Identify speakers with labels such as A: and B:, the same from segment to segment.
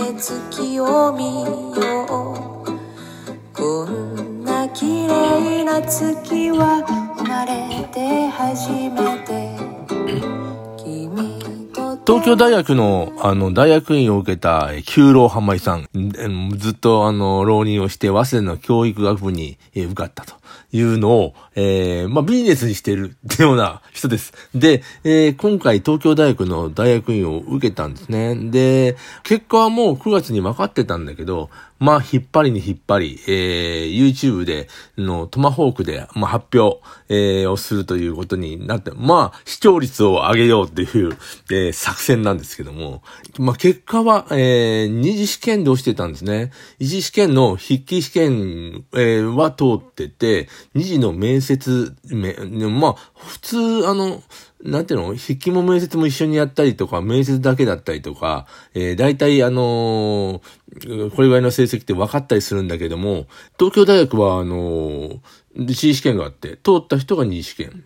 A: て月を見よう。こんな綺麗な月は生まれて初めて。
B: 東京大学の、あの、大学院を受けた、え旧老浜井さん、ずっと、あの、浪人をして、早稲田の教育学部に、受かったと。いうのを、えー、まあ、ビジネスにしているような 人です。で、えー今回東京大学の大学院を受けたんですね。で、結果はもう9月に分かってたんだけど、まあ、引っ張りに引っ張り、えー、YouTube で、の、トマホークで、まあ、発表、えーをするということになって、まあ、視聴率を上げようっていう、えー作戦なんですけども、まあ、結果は、えー二次試験で落ちてたんですね。一次試験の筆記試験、えーは通ってて、二次の面接、め、まあ、普通、あの、なんていうの？筆記も面接も一緒にやったりとか、面接だけだったりとか、えー、大体あのーこれぐらいの成績って分かったりするんだけども、東京大学はあのー、一次試験があって、通った人が二次試験。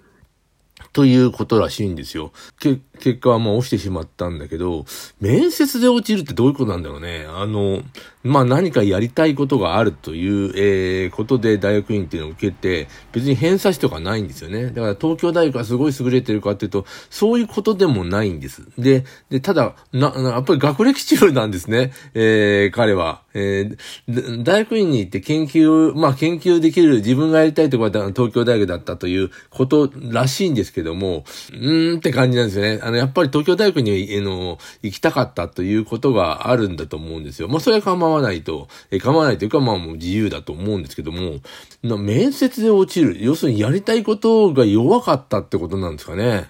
B: ということらしいんですよ。け、結果はもう落ちてしまったんだけど、面接で落ちるってどういうことなんだろうね。あの、まあ、何かやりたいことがあるという、えー、ことで大学院っていうのを受けて、別に偏差値とかないんですよね。だから東京大学がすごい優れてるかっていうと、そういうことでもないんです。で、で、ただ、な、やっぱり学歴中なんですね。えー、彼は。えー、大学院に行って研究、まあ研究できる自分がやりたいところは東京大学だったということらしいんですけども、うーんって感じなんですよね。あの、やっぱり東京大学に、あの、行きたかったということがあるんだと思うんですよ。まあそれは構わないと、え構わないというかまあもう自由だと思うんですけども、面接で落ちる。要するにやりたいことが弱かったってことなんですかね。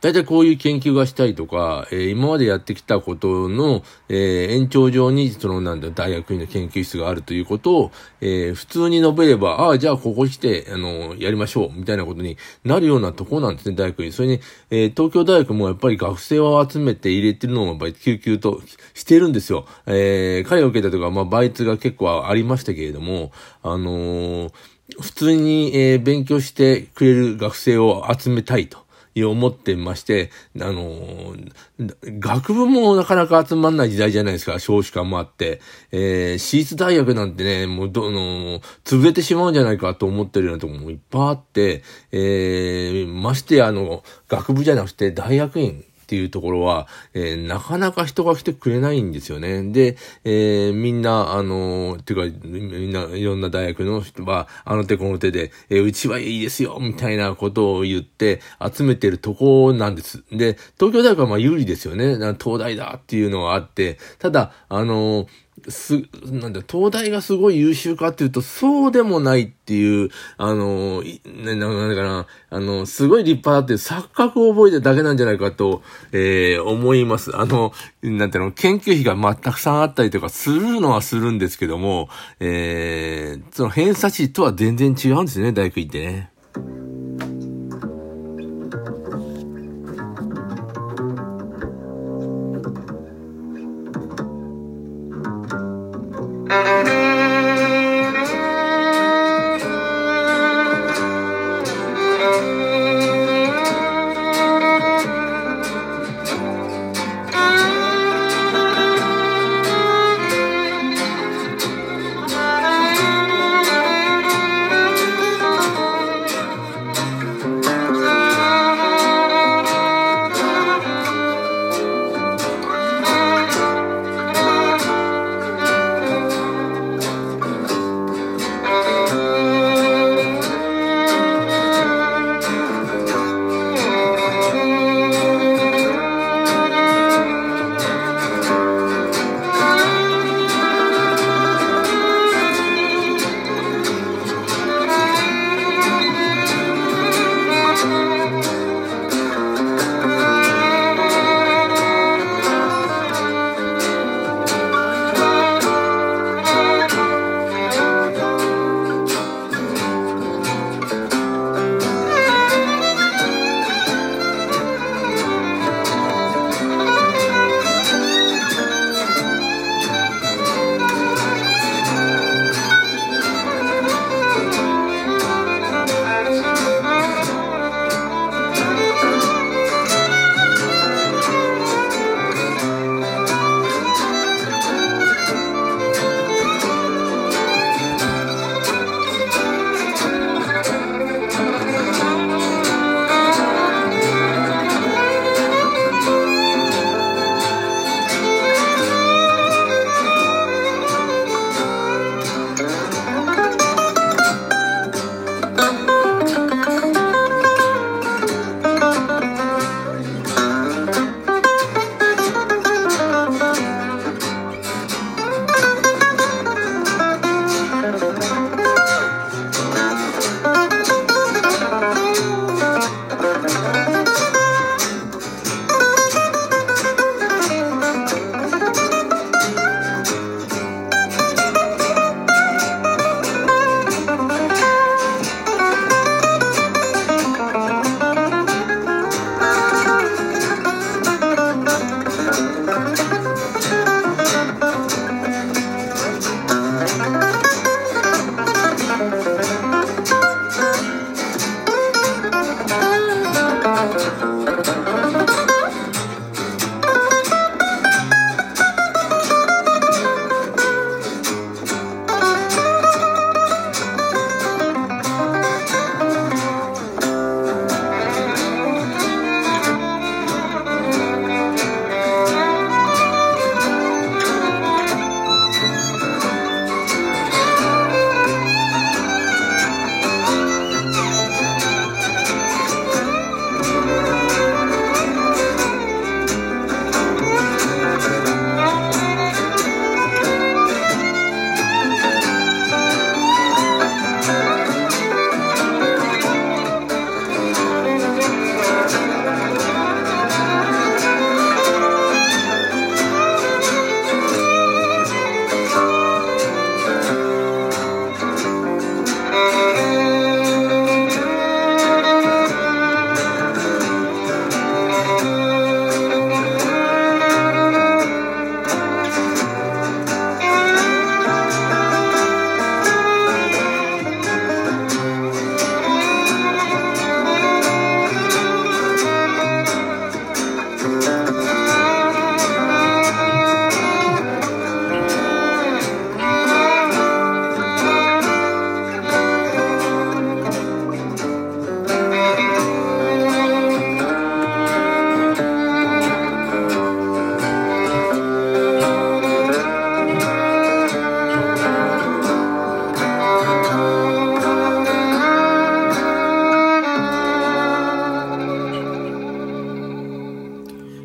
B: 大体こういう研究がしたいとか、えー今までやってきたことの、えー延長上に、そのなんだ、大学院の研究室があるということを、えー普通に述べれば、ああ、じゃあここ来て、あの、やりましょう、みたいなことになるようなとこなんですね、大学院。それに、えー東京大学もやっぱり学生を集めて入れてるのも、やっぱり救急としてるんですよ。えー彼を受けたとか、まあ、倍率が結構ありましたけれども、あのー普通に、えー勉強してくれる学生を集めたいと。思ってまして、あの学部もなかなか集まんない時代じゃないですか、少子化もあって。えー私立大学なんてね、もうどの、潰れてしまうんじゃないかと思ってるようなところもいっぱいあって、えーましてや、あの、学部じゃなくて大学院っていうところは、えーなかなか人が来てくれないんですよね。で、えーみんな、あのー、ていうか、みんな、いろんな大学の人は、あの手この手で、えーうちはいいですよ、みたいなことを言って、集めてるとこなんです。で、東京大学はまあ有利ですよね。東大だっていうのがあって、ただ、あのーす、なんだ、東大がすごい優秀かっていうと、そうでもないっていう、あの、いな、ななんかな、あの、すごい立派だっていう錯覚を覚えてるだけなんじゃないかと、えー思います。あの、なんていうの、研究費がまたくさんあったりとかするのはするんですけども、えーその偏差値とは全然違うんですね、大学院ってね。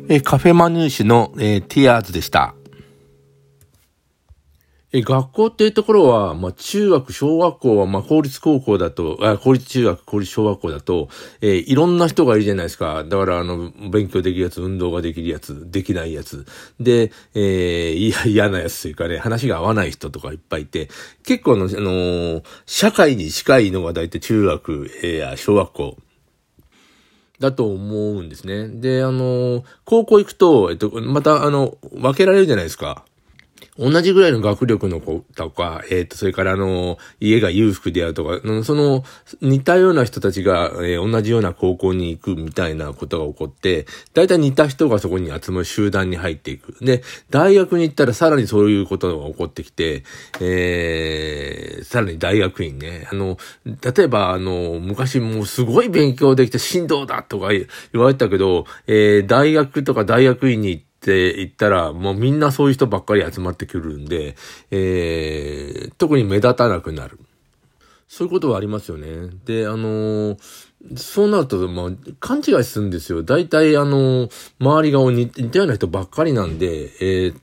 B: えカフェマヌーシュの、えー、ティアーズでした。え、学校っていうところは、まあ、中学、小学校は、まあ、公立高校だと、あ、公立中学、公立小学校だと、えー、いろんな人がいるじゃないですか。だから、あの、勉強できるやつ、運動ができるやつ、できないやつ。で、えー、嫌なやつというかね、話が合わない人とかいっぱいいて、結構の、あのー、社会に近いのが大体中学、えー、小学校。だと思うんですね。で、あの、高校行くと、えっと、また、あの、分けられるじゃないですか。同じぐらいの学力の子とか、えっ、ー、と、それからあの、家が裕福であるとか、その、似たような人たちが、えー、同じような高校に行くみたいなことが起こって、大体似た人がそこに集まる集団に入っていく。で、大学に行ったらさらにそういうことが起こってきて、えー、さらに大学院ね、あの、例えばあの、昔もうすごい勉強できて振動だとか言われたけど、えー、大学とか大学院に行って、って言ったら、もうみんなそういう人ばっかり集まってくるんで、えー、特に目立たなくなる。そういうことはありますよね。で、あのー、そうなると、まあ、勘違いするんですよ。大体、あのー、周りが似たような人ばっかりなんで、えー、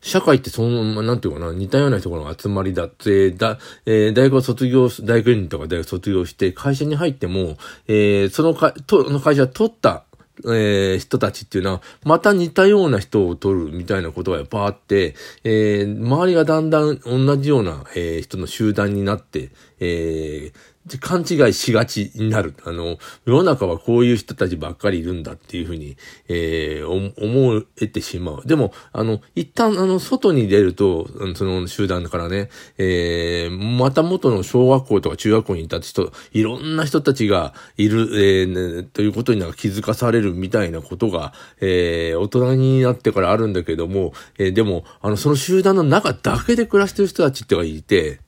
B: 社会ってその、なんていうかな、似たような人の集まりだって、だ、えー、大学を卒業、大学院とか大学卒業して、会社に入っても、えー、そのか、と、の会社取ったえー、人たちっていうのは、また似たような人を取るみたいなことがやっぱあって、えー、周りがだんだん同じような、えー、人の集団になって、えー、勘違いしがちになる。あの、世の中はこういう人たちばっかりいるんだっていうふうに、えー、思えてしまう。でも、あの、一旦、あの、外に出ると、その集団からね、えー、また元の小学校とか中学校にいた人、いろんな人たちがいる、えー、ね、ということになんか気づかされるみたいなことが、えー、大人になってからあるんだけども、えー、でも、あの、その集団の中だけで暮らしてる人たちってがいて、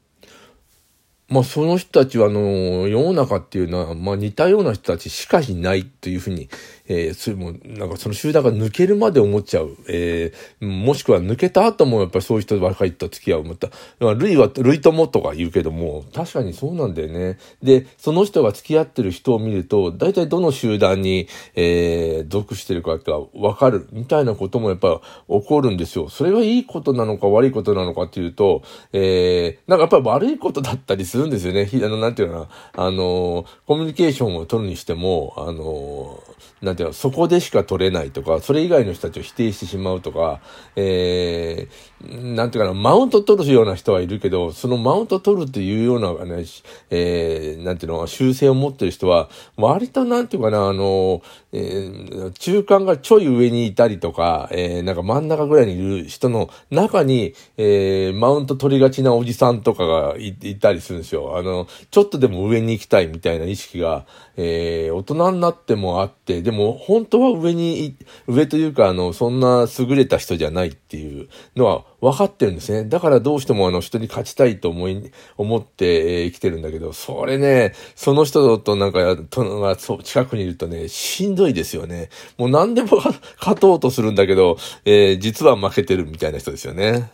B: まあその人たちはあの、世の中っていうのは、まあ似たような人たちしかいないというふうに、えー、それも、なんかその集団が抜けるまで思っちゃう。えー、もしくは抜けた後もやっぱりそういう人ばっかりと付き合う。思った。類は、類ともとか言うけども、確かにそうなんだよね。で、その人が付き合ってる人を見ると、大体どの集団に、えー、属してるかがわかる、みたいなこともやっぱ起こるんですよ。それがいいことなのか悪いことなのかっていうと、えー、なんかやっぱり悪いことだったりするんですよね。あの、なんていうかな、あの、コミュニケーションを取るにしても、あの、なんていうの、そこでしか取れないとか、それ以外の人たちを否定してしまうとか、えー、なんていうかな、マウント取るような人はいるけど、そのマウント取るっていうようなね、えー、なんていうの、習性を持ってる人は、割となんていうかな、あの、えー、中間がちょい上にいたりとか、えー、なんか真ん中ぐらいにいる人の中に、えー、マウント取りがちなおじさんとかがいたりするんですよ。あの、ちょっとでも上に行きたいみたいな意識が、えー、大人になってもあって、でも本当は上に、上というか、あの、そんな優れた人じゃないっていうのは分かってるんですね。だからどうしてもあの人に勝ちたいと思い、思って、えー、生きてるんだけど、それね、その人となんか、とがそう近くにいるとね、しんどいですよね。もう何でも勝とうとするんだけど、えー、実は負けてるみたいな人ですよね。